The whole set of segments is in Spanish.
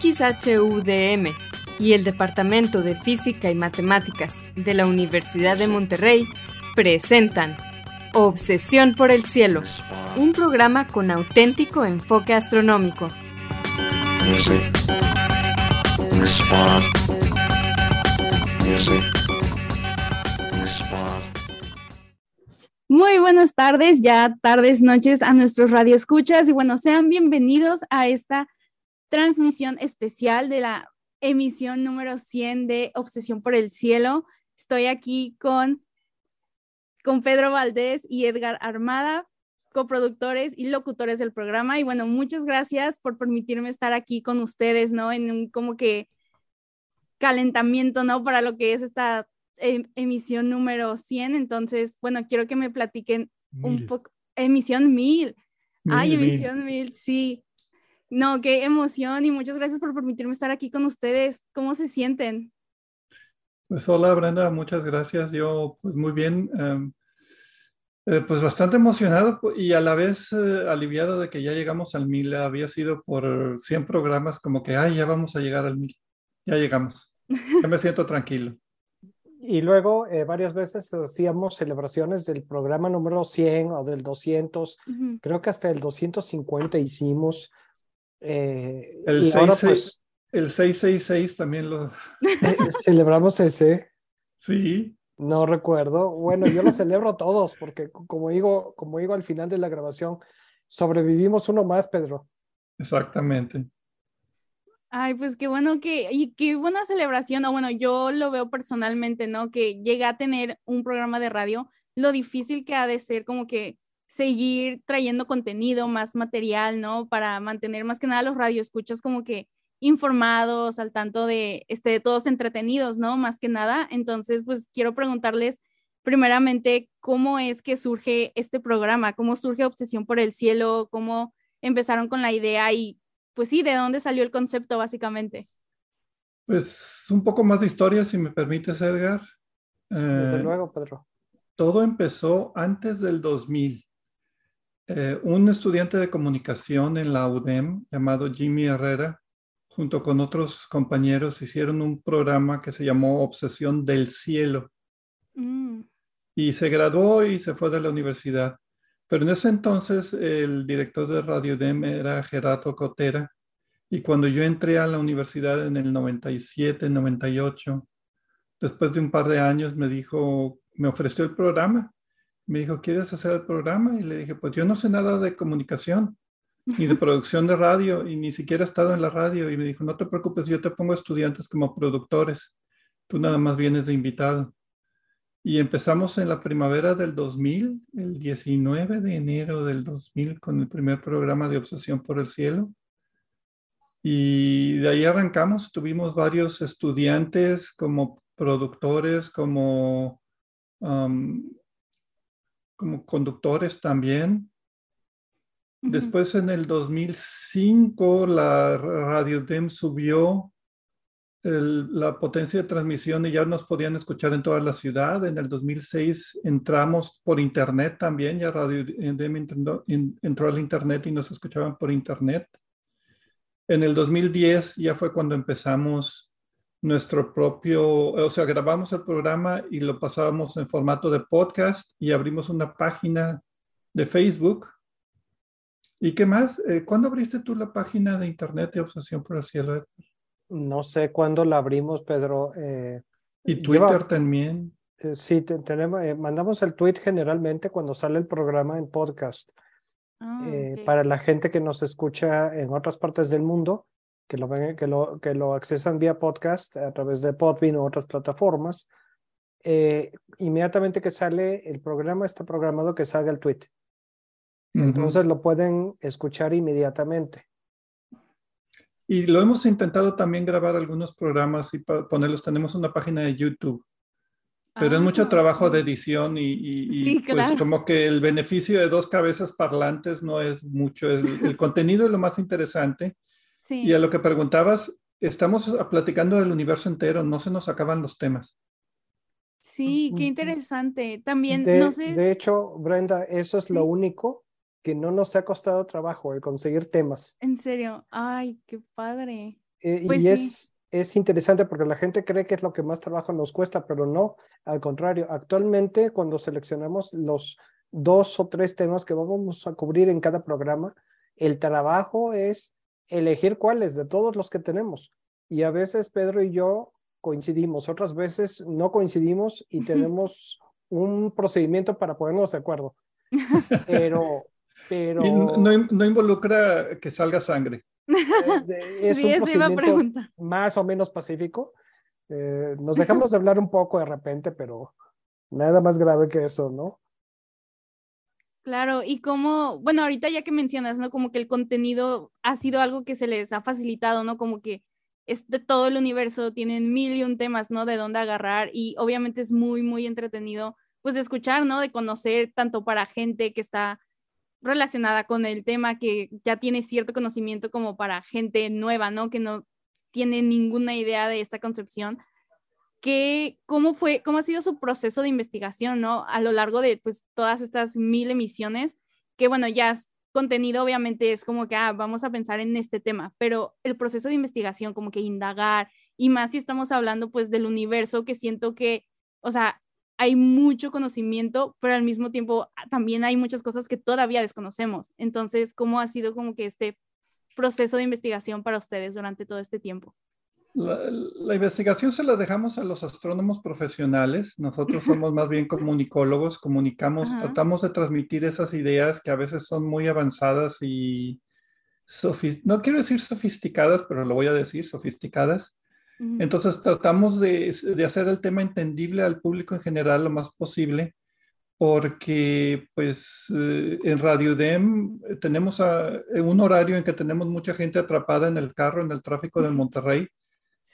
XHUDM y el Departamento de Física y Matemáticas de la Universidad de Monterrey presentan Obsesión por el Cielo, un programa con auténtico enfoque astronómico. Muy buenas tardes, ya tardes, noches a nuestros radioescuchas y bueno, sean bienvenidos a esta transmisión especial de la emisión número 100 de Obsesión por el Cielo. Estoy aquí con, con Pedro Valdés y Edgar Armada, coproductores y locutores del programa. Y bueno, muchas gracias por permitirme estar aquí con ustedes, ¿no? En un como que calentamiento, ¿no? Para lo que es esta Em, emisión número 100, entonces, bueno, quiero que me platiquen un poco, emisión 1000. Ay, emisión 1000, sí. No, qué emoción y muchas gracias por permitirme estar aquí con ustedes. ¿Cómo se sienten? Pues hola Brenda, muchas gracias. Yo pues muy bien, em, eh, pues bastante emocionado y a la vez eh, aliviado de que ya llegamos al 1000. Había sido por 100 programas como que, ay, ya vamos a llegar al 1000. Ya llegamos. Ya me siento tranquilo. Y luego eh, varias veces hacíamos celebraciones del programa número 100 o del 200, creo que hasta el 250 hicimos. Eh, el, 666 pues también lo... celebramos ese. Sí. No recuerdo. Bueno, yo lo celebro todos porque como digo, como digo al final de la grabación, sobrevivimos uno más, Pedro. Exactamente. Ay, pues qué bueno que, y qué buena celebración, o bueno, yo lo veo personalmente, ¿no? Que llega a tener un programa de radio, lo difícil que ha de ser como que seguir trayendo contenido, más material, ¿no? Para mantener más que nada los radioescuchas como que informados, al tanto de, este, todos entretenidos, ¿no? Más que nada. Entonces, pues quiero preguntarles primeramente cómo es que surge este programa, cómo surge Obsesión por el Cielo, cómo empezaron con la idea y pues sí, ¿de dónde salió el concepto básicamente? Pues un poco más de historia, si me permites, Edgar. Desde eh, luego, Pedro. Todo empezó antes del 2000. Eh, un estudiante de comunicación en la UDEM llamado Jimmy Herrera, junto con otros compañeros, hicieron un programa que se llamó Obsesión del Cielo. Mm. Y se graduó y se fue de la universidad. Pero en ese entonces el director de Radio DEM era Gerardo Cotera y cuando yo entré a la universidad en el 97, 98, después de un par de años me dijo, me ofreció el programa. Me dijo, ¿quieres hacer el programa? Y le dije, pues yo no sé nada de comunicación, ni de producción de radio, y ni siquiera he estado en la radio. Y me dijo, no te preocupes, yo te pongo estudiantes como productores. Tú nada más vienes de invitado. Y empezamos en la primavera del 2000, el 19 de enero del 2000, con el primer programa de Obsesión por el Cielo. Y de ahí arrancamos. Tuvimos varios estudiantes como productores, como, como conductores también. Después en el 2005 la Radio DEM subió la potencia de transmisión y ya nos podían escuchar en toda la ciudad. En el 2006 entramos por internet también, ya Radio entró, entró al internet y nos escuchaban por internet. En el 2010 ya fue cuando empezamos nuestro propio, o sea, grabamos el programa y lo pasábamos en formato de podcast y abrimos una página de Facebook. ¿Y qué más? Eh, ¿Cuándo abriste tú la página de internet de Obsesión por el Cielo? No sé cuándo la abrimos, Pedro. Eh, y Twitter también. Eh, sí, tenemos, eh, mandamos el tweet generalmente cuando sale el programa en podcast. Ah, para la gente que nos escucha en otras partes del mundo, que lo, ven, que lo, que lo accesan vía podcast a través de Podbean u otras plataformas, inmediatamente que sale el programa, está programado que salga el tweet. Entonces lo pueden escuchar inmediatamente. Y lo hemos intentado también grabar algunos programas y ponerlos. Tenemos una página de YouTube, pero es mucho ah, trabajo de edición y, pues como que el beneficio de dos cabezas parlantes no es mucho. El, contenido es lo más interesante. Y a lo que preguntabas, estamos platicando del universo entero, no se nos acaban los temas. Sí, qué interesante. También, de, no sé. De hecho, Brenda, eso es lo único que no nos ha costado trabajo el conseguir temas. En serio, ay, qué padre. Eh, pues y es, es interesante porque la gente cree que es lo que más trabajo nos cuesta, pero no, al contrario, actualmente cuando seleccionamos los dos o tres temas que vamos a cubrir en cada programa, el trabajo es elegir cuáles de todos los que tenemos. Y a veces Pedro y yo coincidimos, otras veces no coincidimos y tenemos un procedimiento para ponernos de acuerdo. Pero, pero... no, involucra que salga sangre. Eh, es un procedimiento más o menos pacífico. Eh, nos dejamos de hablar un poco de repente, pero nada más grave que eso, ¿no? Claro, y como, bueno, ahorita ya que mencionas, ¿no? Como que el contenido ha sido algo que se les ha facilitado, ¿no? Como que es de todo el universo, tienen mil y un temas, ¿no? De dónde agarrar y obviamente es muy, muy entretenido, pues de escuchar, ¿no? De conocer tanto para gente que está relacionada con el tema, que ya tiene cierto conocimiento como para gente nueva, ¿no? Que no tiene ninguna idea de esta concepción. ¿Cómo fue, cómo ha sido su proceso de investigación, ¿no? A lo largo de, pues, todas estas mil emisiones, que, bueno, ya contenido obviamente es como que, ah, vamos a pensar en este tema, pero el proceso de investigación, como que indagar, y más si estamos hablando pues del universo, que siento que, o sea, hay mucho conocimiento, pero al mismo tiempo ah, también hay muchas cosas que todavía desconocemos. Entonces, ¿cómo ha sido como que este proceso de investigación para ustedes durante todo este tiempo? La, investigación se la dejamos a los astrónomos profesionales. Nosotros somos más bien comunicólogos, comunicamos, tratamos de transmitir esas ideas que a veces son muy avanzadas y no quiero decir sofisticadas, pero lo voy a decir, sofisticadas. Entonces tratamos de, hacer el tema entendible al público en general lo más posible, porque pues eh, en Radio DEM tenemos un horario en que tenemos mucha gente atrapada en el carro, en el tráfico de Monterrey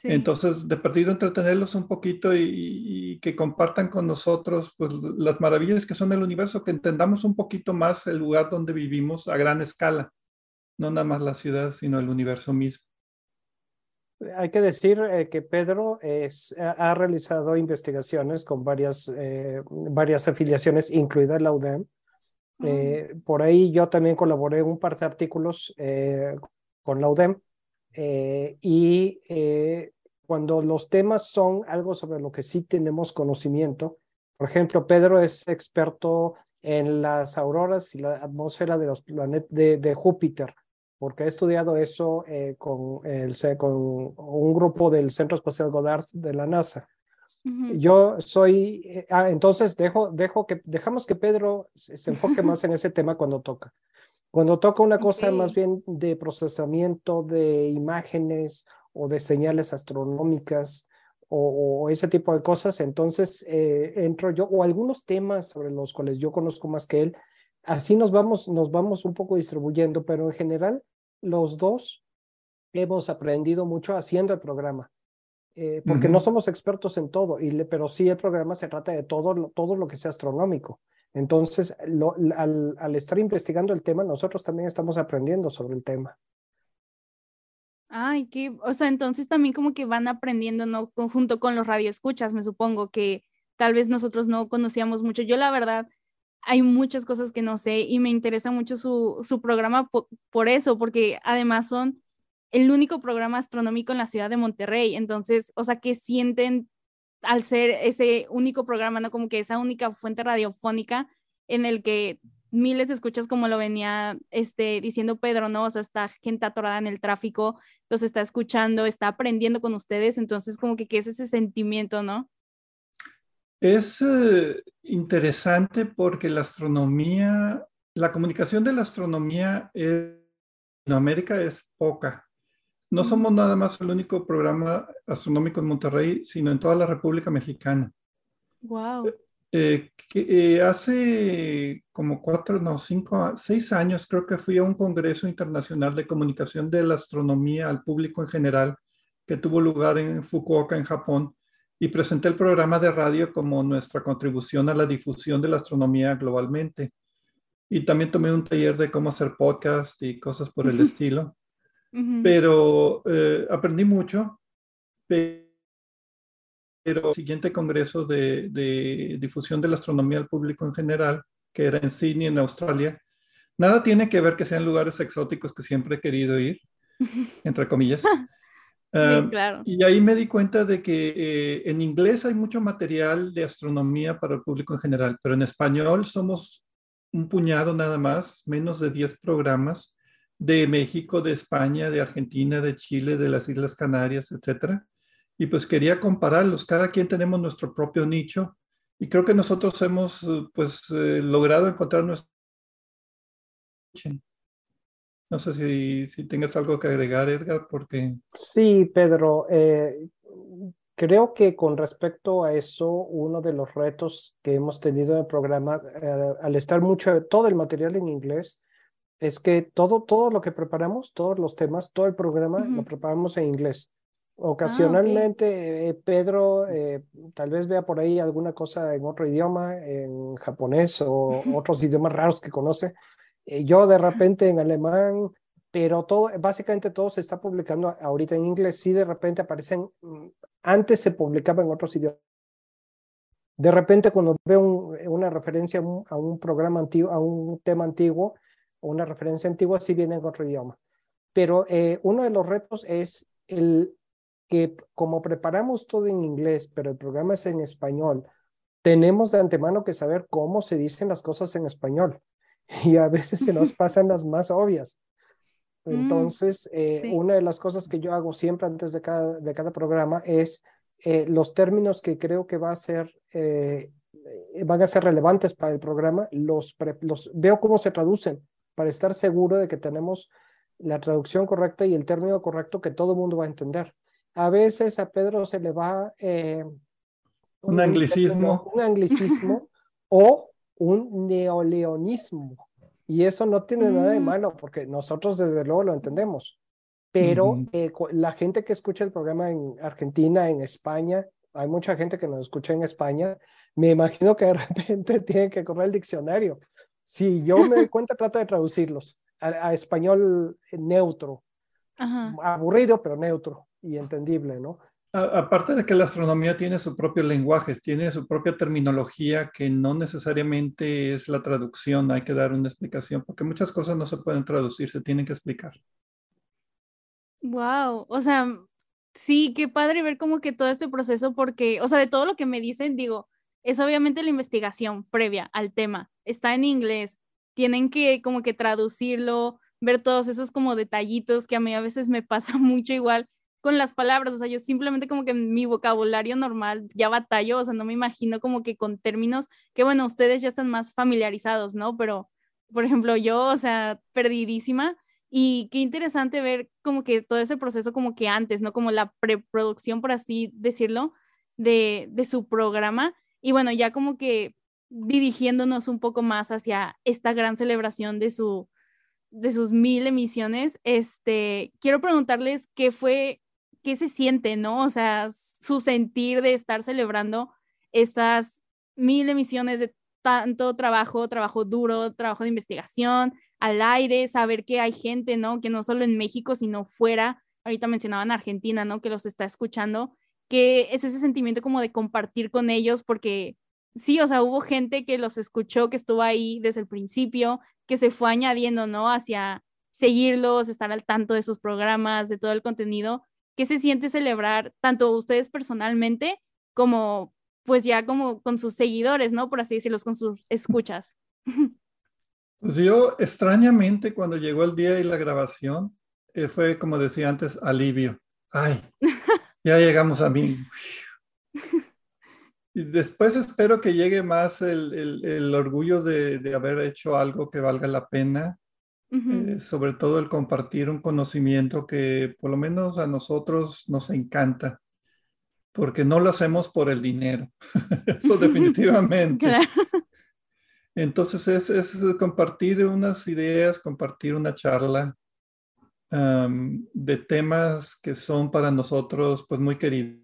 entonces, de perdido entretenerlos un poquito y, que compartan con nosotros pues, las maravillas que son el universo, que entendamos un poquito más el lugar donde vivimos a gran escala, no nada más la ciudad, sino el universo mismo. Hay que decir eh, que Pedro es, ha realizado investigaciones con varias, eh, varias afiliaciones, incluida la UDEM. Mm. Eh, por ahí yo también colaboré en un par de artículos con la UDEM eh, y eh, cuando los temas son algo sobre lo que sí tenemos conocimiento, por ejemplo, Pedro es experto en las auroras y la atmósfera de los planetas de, Júpiter, porque ha estudiado eso eh, con, el, con un grupo del Centro Espacial Goddard de la NASA. Yo soy, ah, entonces dejo, dejo que, dejamos que Pedro se enfoque más en ese tema cuando toca. Cuando toca una cosa más bien de procesamiento de imágenes o de señales astronómicas o, ese tipo de cosas, entonces eh, entro yo, o algunos temas sobre los cuales yo conozco más que él, así nos vamos, nos vamos un poco distribuyendo, pero en general los dos hemos aprendido mucho haciendo el programa. Eh, porque no somos expertos en todo, y pero sí el programa se trata de todo, todo lo que sea astronómico. Entonces, al, estar investigando el tema, nosotros también estamos aprendiendo sobre el tema. Ay, que, o sea, entonces también como que van aprendiendo, ¿no? Junto con los radioescuchas, me supongo que tal vez nosotros no conocíamos mucho. Yo la verdad, hay muchas cosas que no sé y me interesa mucho su, su programa por eso, porque además son el único programa astronómico en la ciudad de Monterrey. Entonces, o sea, que sienten al ser ese único programa, ¿no? Como que esa única fuente radiofónica en el que miles de escuchas como lo venía este, diciendo Pedro, ¿no? O sea, está gente atorada en el tráfico, entonces está escuchando, está aprendiendo con ustedes, entonces como que qué es ese sentimiento, ¿no? Es eh, interesante porque la astronomía, la comunicación de la astronomía en América es poca. No somos nada más el único programa astronómico en Monterrey, sino en toda la República Mexicana. Wow. Eh, eh, eh, hace como cuatro, no, cinco, seis años creo que fui a un congreso internacional de comunicación de la astronomía al público en general que tuvo lugar en Fukuoka, en Japón, y presenté el programa de radio como nuestra contribución a la difusión de la astronomía globalmente. Y también tomé un taller de cómo hacer podcast y cosas por el estilo. Pero eh, aprendí mucho. Pero el siguiente congreso de, de, difusión de la astronomía al público en general, que era en Sydney, en Australia, nada tiene que ver que sean lugares exóticos que siempre he querido ir, entre comillas. Sí, claro. Y ahí me di cuenta de que eh, en inglés hay mucho material de astronomía para el público en general, pero en español somos un puñado nada más, menos de 10 programas de México, de España, de Argentina, de Chile, de las Islas Canarias, etcétera. Y pues quería compararlos. Cada quien tenemos nuestro propio nicho y creo que nosotros hemos pues eh, logrado encontrar nuestro no sé si, si tengas algo que agregar, Edgar, porque... Sí, Pedro. Eh, creo que con respecto a eso, uno de los retos que hemos tenido en el programa, eh, al estar mucho, todo el material en inglés, es que todo, todo lo que preparamos, todos los temas, todo el programa lo preparamos en inglés. Ah, Ocasionalmente, eh, Pedro tal vez vea por ahí alguna cosa en otro idioma, en japonés o otros idiomas raros que conoce, eh, yo de repente en alemán, pero todo, básicamente todo se está publicando ahorita en inglés. Sí, de repente aparecen, mm, antes se publicaba en otros idiomas. De repente cuando veo una referencia a un, programa antiguo, a un tema antiguo, o una referencia antigua, sí viene en otro idioma. Pero eh, uno de los retos es el que como preparamos todo en inglés, pero el programa es en español, tenemos de antemano que saber cómo se dicen las cosas en español. y a veces se nos pasan las más obvias. Mm, Entonces, eh, una de las cosas que yo hago siempre antes de cada, de cada programa es eh, los términos que creo que va a ser, eh, van a ser relevantes para el programa, los, los veo cómo se traducen para estar seguro de que tenemos la traducción correcta y el término correcto que todo el mundo va a entender. A veces a Pedro se le va un, anglicismo. un anglicismo o un neoleonismo. Y eso no tiene nada de mm. malo, porque nosotros desde luego lo entendemos. Pero eh, la gente que escucha el programa en Argentina, en España, hay mucha gente que nos escucha en España, me imagino que de repente tiene que correr el diccionario. Si yo me doy cuenta, trata de traducirlos a, español neutro. Aburrido, pero neutro y entendible, ¿no? aparte de que la astronomía tiene su propio lenguaje, tiene su propia terminología que no necesariamente es la traducción, hay que dar una explicación, porque muchas cosas no se pueden traducir, se tienen que explicar. Wow, o sea, sí, qué padre ver como que todo este proceso, porque, o sea, de todo lo que me dicen, digo, es obviamente la investigación previa al tema, está en inglés, tienen que como que traducirlo, ver todos esos como detallitos que a mí a veces me pasa mucho igual con las palabras, o sea, yo simplemente como que mi vocabulario normal ya batallo, o sea, no me imagino como que con términos que, bueno, ustedes ya están más familiarizados, ¿no? Pero, por ejemplo, yo, o sea, perdidísima. Y qué interesante ver como que todo ese proceso como que antes, ¿no? Como la preproducción, por así decirlo, de, de su programa. Y bueno, ya como que dirigiéndonos un poco más hacia esta gran celebración de su de sus mil emisiones, este, quiero preguntarles qué fue qué se siente, ¿no? O sea, su sentir de estar celebrando estas mil emisiones de tanto trabajo, trabajo duro, trabajo de investigación, al aire, saber que hay gente, ¿no? Que no solo en México, sino fuera, ahorita mencionaban Argentina, ¿no? Que los está escuchando, que es ese sentimiento como de compartir con ellos, porque sí, o sea, hubo gente que los escuchó, que estuvo ahí desde el principio, que se fue añadiendo, ¿no? Hacia seguirlos, estar al tanto de sus programas, de todo el contenido, ¿Qué se siente celebrar tanto ustedes personalmente como pues ya como con sus seguidores, ¿no? Por así decirlo, con sus escuchas. Pues yo extrañamente cuando llegó el día y la grabación, eh, fue como decía antes, alivio. Ay, ya llegamos a mí. Y después espero que llegue más el, el, el orgullo de, de, haber hecho algo que valga la pena eh, sobre todo el compartir un conocimiento que por lo menos a nosotros nos encanta, porque no lo hacemos por el dinero, eso definitivamente. Entonces es, es, compartir unas ideas, compartir una charla de temas que son para nosotros pues muy queridos.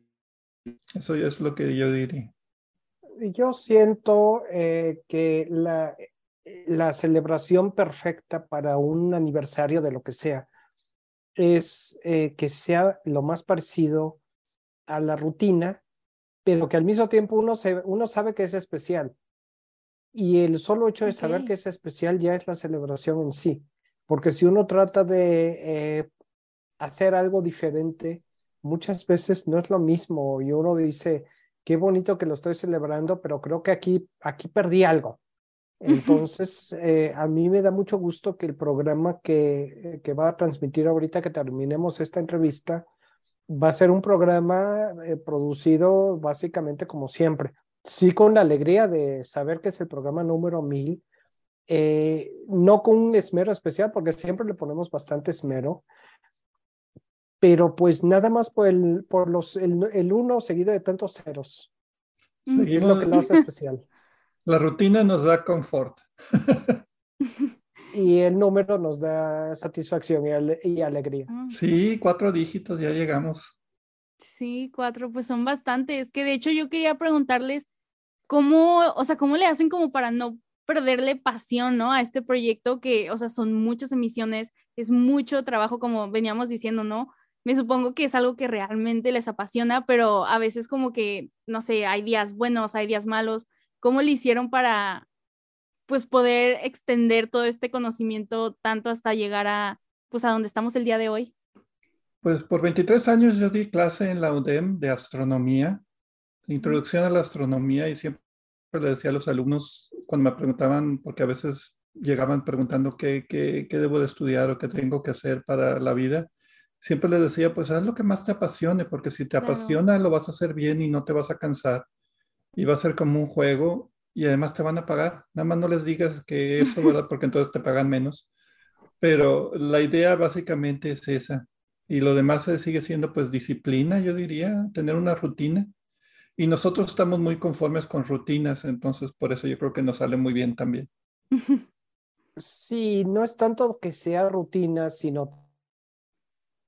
Eso es lo que yo diría. Yo siento eh, que la, la celebración perfecta para un aniversario de lo que sea es eh, que sea lo más parecido a la rutina, pero que al mismo tiempo uno, se, uno sabe que es especial. Y el solo hecho de saber que es especial ya es la celebración en sí. Porque si uno trata de eh, hacer algo diferente, muchas veces no es lo mismo y uno dice, qué bonito que lo estoy celebrando, pero creo que aquí, aquí perdí algo. Entonces, eh, a mí me da mucho gusto que el programa que, que va a transmitir ahorita que terminemos esta entrevista va a ser un programa eh, producido básicamente como siempre. Sí, con la alegría de saber que es el programa número mil, eh, no con un esmero especial, porque siempre le ponemos bastante esmero, pero pues nada más por, el, por los, el, uno seguido de tantos ceros. es lo que lo hace especial. La rutina nos da confort. y el número nos da satisfacción y, alegría. Ah. Sí, cuatro dígitos, ya llegamos. Sí, cuatro, pues son bastantes. Que de hecho yo quería preguntarles cómo, o sea, cómo le hacen como para no perderle pasión, ¿no? A este proyecto que, o sea, son muchas emisiones, es mucho trabajo, como veníamos diciendo, ¿no? Me supongo que es algo que realmente les apasiona, pero a veces como que, no sé, hay días buenos, hay días malos. ¿Cómo le hicieron para, pues, poder extender todo este conocimiento tanto hasta llegar a, pues, a donde estamos el día de hoy? Pues por 23 años yo di clase en la UDEM de astronomía, introducción a la astronomía y siempre le decía a los alumnos cuando me preguntaban, porque a veces llegaban preguntando qué, qué, qué debo de estudiar o qué tengo que hacer para la vida, siempre les decía, pues haz lo que más te apasione, porque si te apasiona lo vas a hacer bien y no te vas a cansar y va a ser como un juego y además te van a pagar. Nada más no les digas que eso, ¿verdad? Porque entonces te pagan menos. Pero la idea básicamente es esa. Y lo demás sigue siendo pues disciplina, yo diría, tener una rutina. Y nosotros estamos muy conformes con rutinas, entonces por eso yo creo que nos sale muy bien también. Sí, no es tanto que sea rutina, sino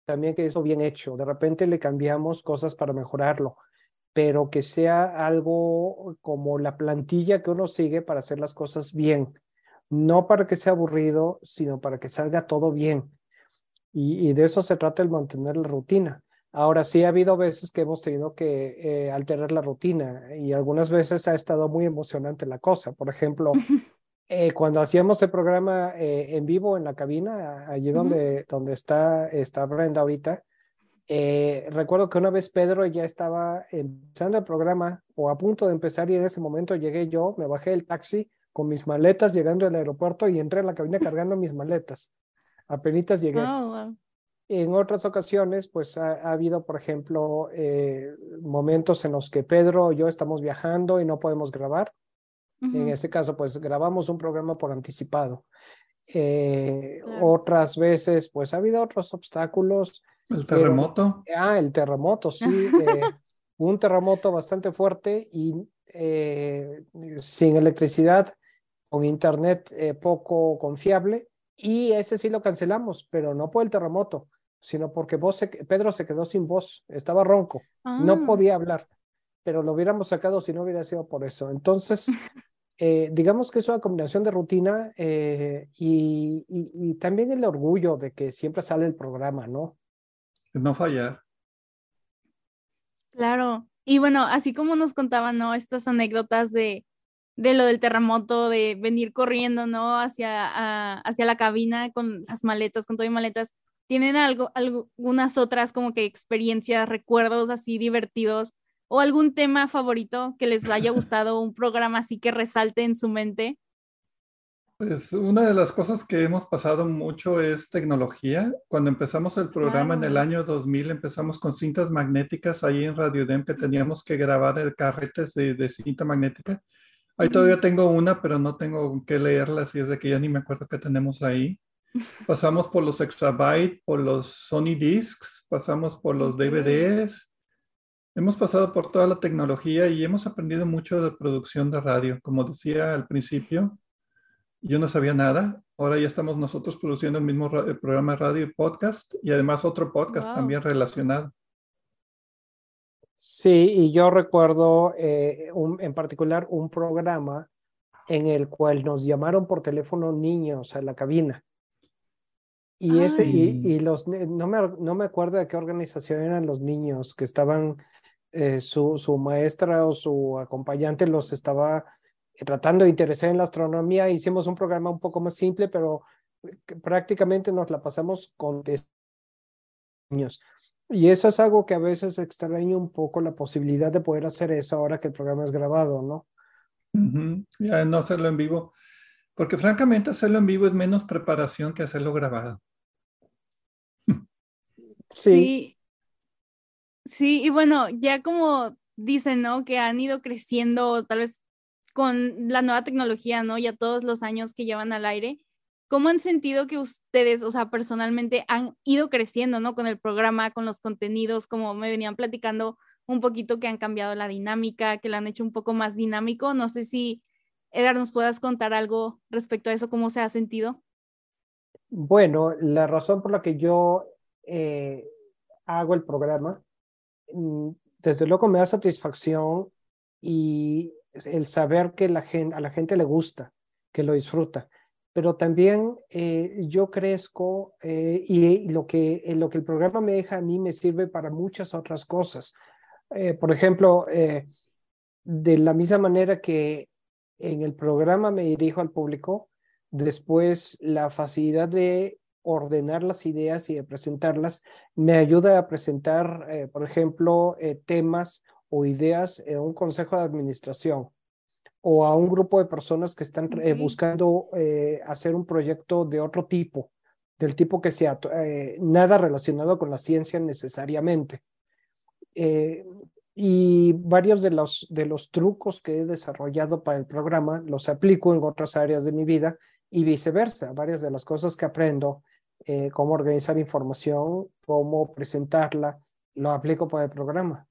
también que eso bien hecho. De repente le cambiamos cosas para mejorarlo, pero que sea algo como la plantilla que uno sigue para hacer las cosas bien. No para que sea aburrido, sino para que salga todo bien. Y, de eso se trata el mantener la rutina. Ahora sí ha habido veces que hemos tenido que eh, alterar la rutina y algunas veces ha estado muy emocionante la cosa. Por ejemplo, eh, cuando hacíamos el programa eh, en vivo en la cabina, allí donde, donde está, está Brenda ahorita, recuerdo que una vez Pedro ya estaba empezando el programa o a punto de empezar y en ese momento llegué yo, me bajé del taxi con mis maletas llegando al aeropuerto y entré a la cabina cargando mis maletas. Apenitas llegué. Oh, en otras ocasiones, pues ha, habido, por ejemplo, eh, momentos en los que Pedro o yo estamos viajando y no podemos grabar. En este caso, pues grabamos un programa por anticipado. Eh, otras veces, pues ha habido otros obstáculos. ¿El terremoto? ah, el terremoto, sí. Eh, un terremoto bastante fuerte y sin electricidad, con internet poco confiable. Y ese sí lo cancelamos, pero no por el terremoto, sino porque vos Pedro se quedó sin voz, estaba ronco, no ah. podía hablar, pero lo hubiéramos sacado si no hubiera sido por eso. Entonces, eh, digamos que es una combinación de rutina eh, y, y, también el orgullo de que siempre sale el programa, ¿no? No fallar. Claro. Y bueno, así como nos contaban, ¿no? Estas anécdotas de, de lo del terremoto, de venir corriendo, ¿no? Hacia, hacia la cabina con las maletas, con todo y maletas. ¿Tienen algo, algunas otras como que experiencias, recuerdos así divertidos o algún tema favorito que les haya gustado, un programa así que resalte en su mente? Pues una de las cosas que hemos pasado mucho es tecnología. Cuando empezamos el programa en el año 2000, empezamos con cintas magnéticas ahí en Radio Dem que teníamos que grabar el carretes de, de cinta magnética. Ahí todavía tengo una, pero no tengo que leerla, así es de que ya ni me acuerdo qué tenemos ahí. Pasamos por los exabyte, por los Sony Discs, pasamos por los DVDs. Hemos pasado por toda la tecnología y hemos aprendido mucho de producción de radio. Como decía al principio, yo no sabía nada. Ahora ya estamos nosotros produciendo el mismo programa de radio y podcast y además otro podcast también relacionado. Sí, y yo recuerdo eh, en particular un programa en el cual nos llamaron por teléfono niños a la cabina y, ese, y, los, no me, no me acuerdo de qué organización eran los niños que estaban, eh, su, su maestra o su acompañante los estaba tratando de interesar en la astronomía. Hicimos un programa un poco más simple, pero prácticamente nos la pasamos con niños. Y eso es algo que a veces extraña un poco la posibilidad de poder hacer eso ahora que el programa es grabado, ¿no? Ya no hacerlo en vivo. Porque francamente hacerlo en vivo es menos preparación que hacerlo grabado. Sí. Sí, y bueno, ya como dicen, ¿no? Que han ido creciendo tal vez con la nueva tecnología, ¿no? Ya todos los años que llevan al aire. ¿Cómo han sentido que ustedes, o sea, personalmente han ido creciendo, ¿no? Con el programa, con los contenidos, como me venían platicando un poquito que han cambiado la dinámica, que la han hecho un poco más dinámico. No sé si, Edgar, nos puedas contar algo respecto a eso, cómo se ha sentido. Bueno, la razón por la que yo eh, hago el programa, mm, desde luego me da satisfacción y el saber que la gente, a la gente le gusta, que lo disfruta. Pero también eh, yo crezco eh, y, lo, que, lo que el programa me deja a mí me sirve para muchas otras cosas. por ejemplo, de la misma manera que en el programa me dirijo al público, después la facilidad de ordenar las ideas y de presentarlas, me ayuda a presentar, eh, por ejemplo, eh, temas o ideas en un consejo de administración o a un grupo de personas que están eh, buscando hacer un proyecto de otro tipo, del tipo que sea nada relacionado con la ciencia necesariamente. y varios de los, de los trucos que he desarrollado para el programa los aplico en otras áreas de mi vida y viceversa. Varias de las cosas que aprendo eh, cómo organizar información, cómo presentarla, lo aplico para el programa.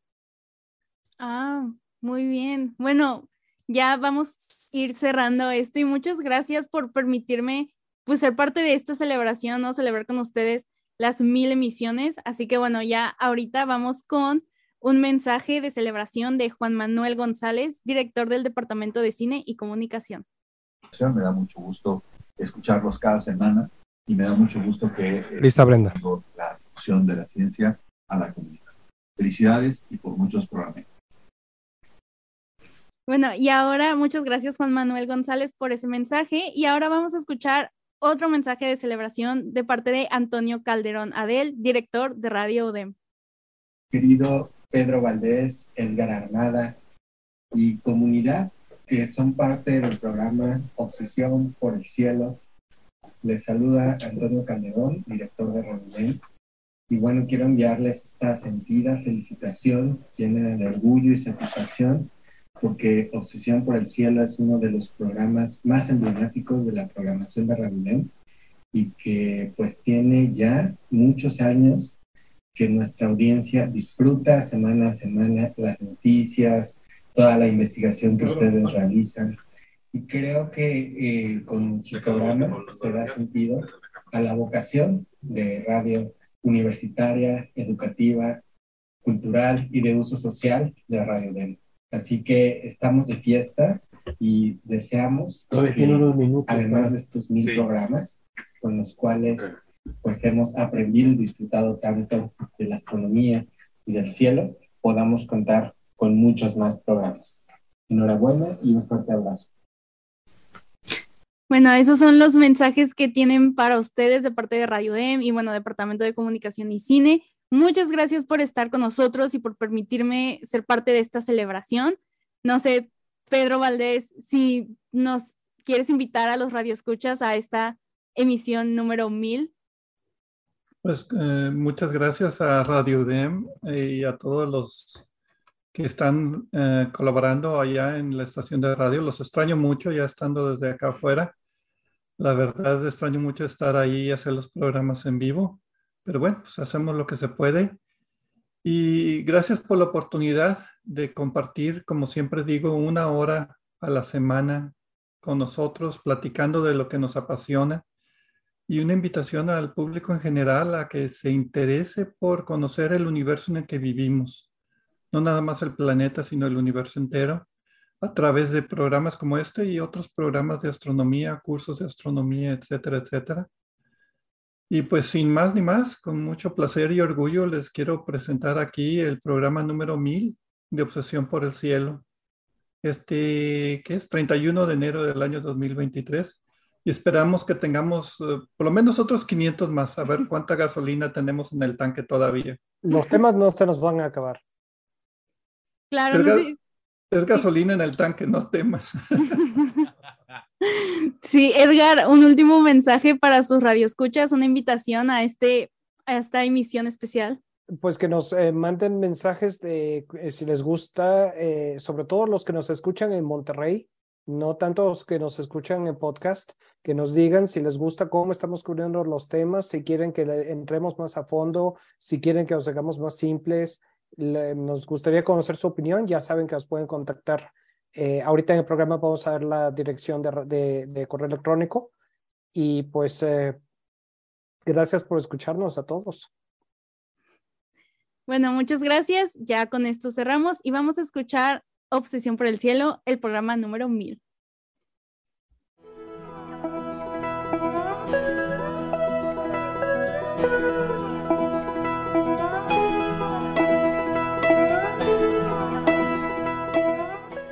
Ah, muy bien. Bueno, ya vamos a ir cerrando esto y muchas gracias por permitirme pues ser parte de esta celebración, ¿no? Celebrar con ustedes las mil emisiones. Así que bueno, ya ahorita vamos con un mensaje de celebración de Juan Manuel González, director del Departamento de Cine y Comunicación. Me da mucho gusto escucharlos cada semana y me da mucho gusto que... Eh, Lista, Brenda. La difusión de la ciencia a la comunidad. Felicidades y por muchos programas. Bueno, y ahora muchas gracias Juan Manuel González por ese mensaje y ahora vamos a escuchar otro mensaje de celebración de parte de Antonio Calderón Adel, director de Radio UDEM. Querido Pedro Valdés, Edgar Armada y comunidad que son parte del programa Obsesión por el Cielo les saluda Antonio Calderón, director de Reunión. Y bueno, quiero enviarles esta sentida felicitación llena de orgullo y satisfacción porque Obsesión por el Cielo es uno de los programas más emblemáticos de la programación de Radio y que pues tiene ya muchos años que nuestra audiencia disfruta semana a semana las noticias, toda la investigación que ustedes realizan y creo que eh, con su programa se da sentido a la vocación de radio universitaria, educativa, cultural y de uso social de Radio DEM. Así que estamos de fiesta y deseamos, además de estos mil programas con los cuales pues hemos aprendido y disfrutado tanto de la astronomía y del cielo, podamos contar con muchos más programas. Enhorabuena y un fuerte abrazo. Bueno, esos son los mensajes que tienen para ustedes de parte de Radio DEM y bueno, Departamento de Comunicación y Cine. Muchas gracias por estar con nosotros y por permitirme ser parte de esta celebración. No sé, Pedro Valdés, si nos quieres invitar a los radioescuchas a esta emisión número 1000. Pues eh, muchas gracias a Radio DEM y a todos los que están eh, colaborando allá en la estación de radio. Los extraño mucho ya estando desde acá afuera. La verdad, extraño mucho estar ahí y hacer los programas en vivo, pero bueno, pues hacemos lo que se puede. Y gracias por la oportunidad de compartir, como siempre digo, una hora a la semana con nosotros, platicando de lo que nos apasiona y una invitación al público en general a que se interese por conocer el universo en el que vivimos no nada más el planeta, sino el universo entero, a través de programas como este y otros programas de astronomía, cursos de astronomía, etcétera, etcétera. Y pues sin más ni más, con mucho placer y orgullo les quiero presentar aquí el programa número 1000 de Obsesión por el Cielo. Este, que es 31 de enero del año 2023. y esperamos que tengamos eh, por lo menos otros 500 más, a ver cuánta gasolina tenemos en el tanque todavía. Los temas no se nos van a acabar. Claro, no es gasolina en el tanque, no temas. Sí, Edgar, un último mensaje para sus radioescuchas, una invitación a, este, a esta emisión especial. Pues que nos eh, manden mensajes de eh, si les gusta, eh, sobre todo los que nos escuchan en Monterrey, no tanto los que nos escuchan en podcast, que nos digan si les gusta cómo estamos cubriendo los temas, si quieren que entremos más a fondo, si quieren que los hagamos más simples. Nos gustaría conocer su opinión, ya saben que nos pueden contactar eh, ahorita en el programa vamos a ver la dirección de, correo electrónico y pues eh, gracias por escucharnos a todos. Bueno, muchas gracias. Ya con esto cerramos y vamos a escuchar Obsesión por el Cielo, el programa número 1000.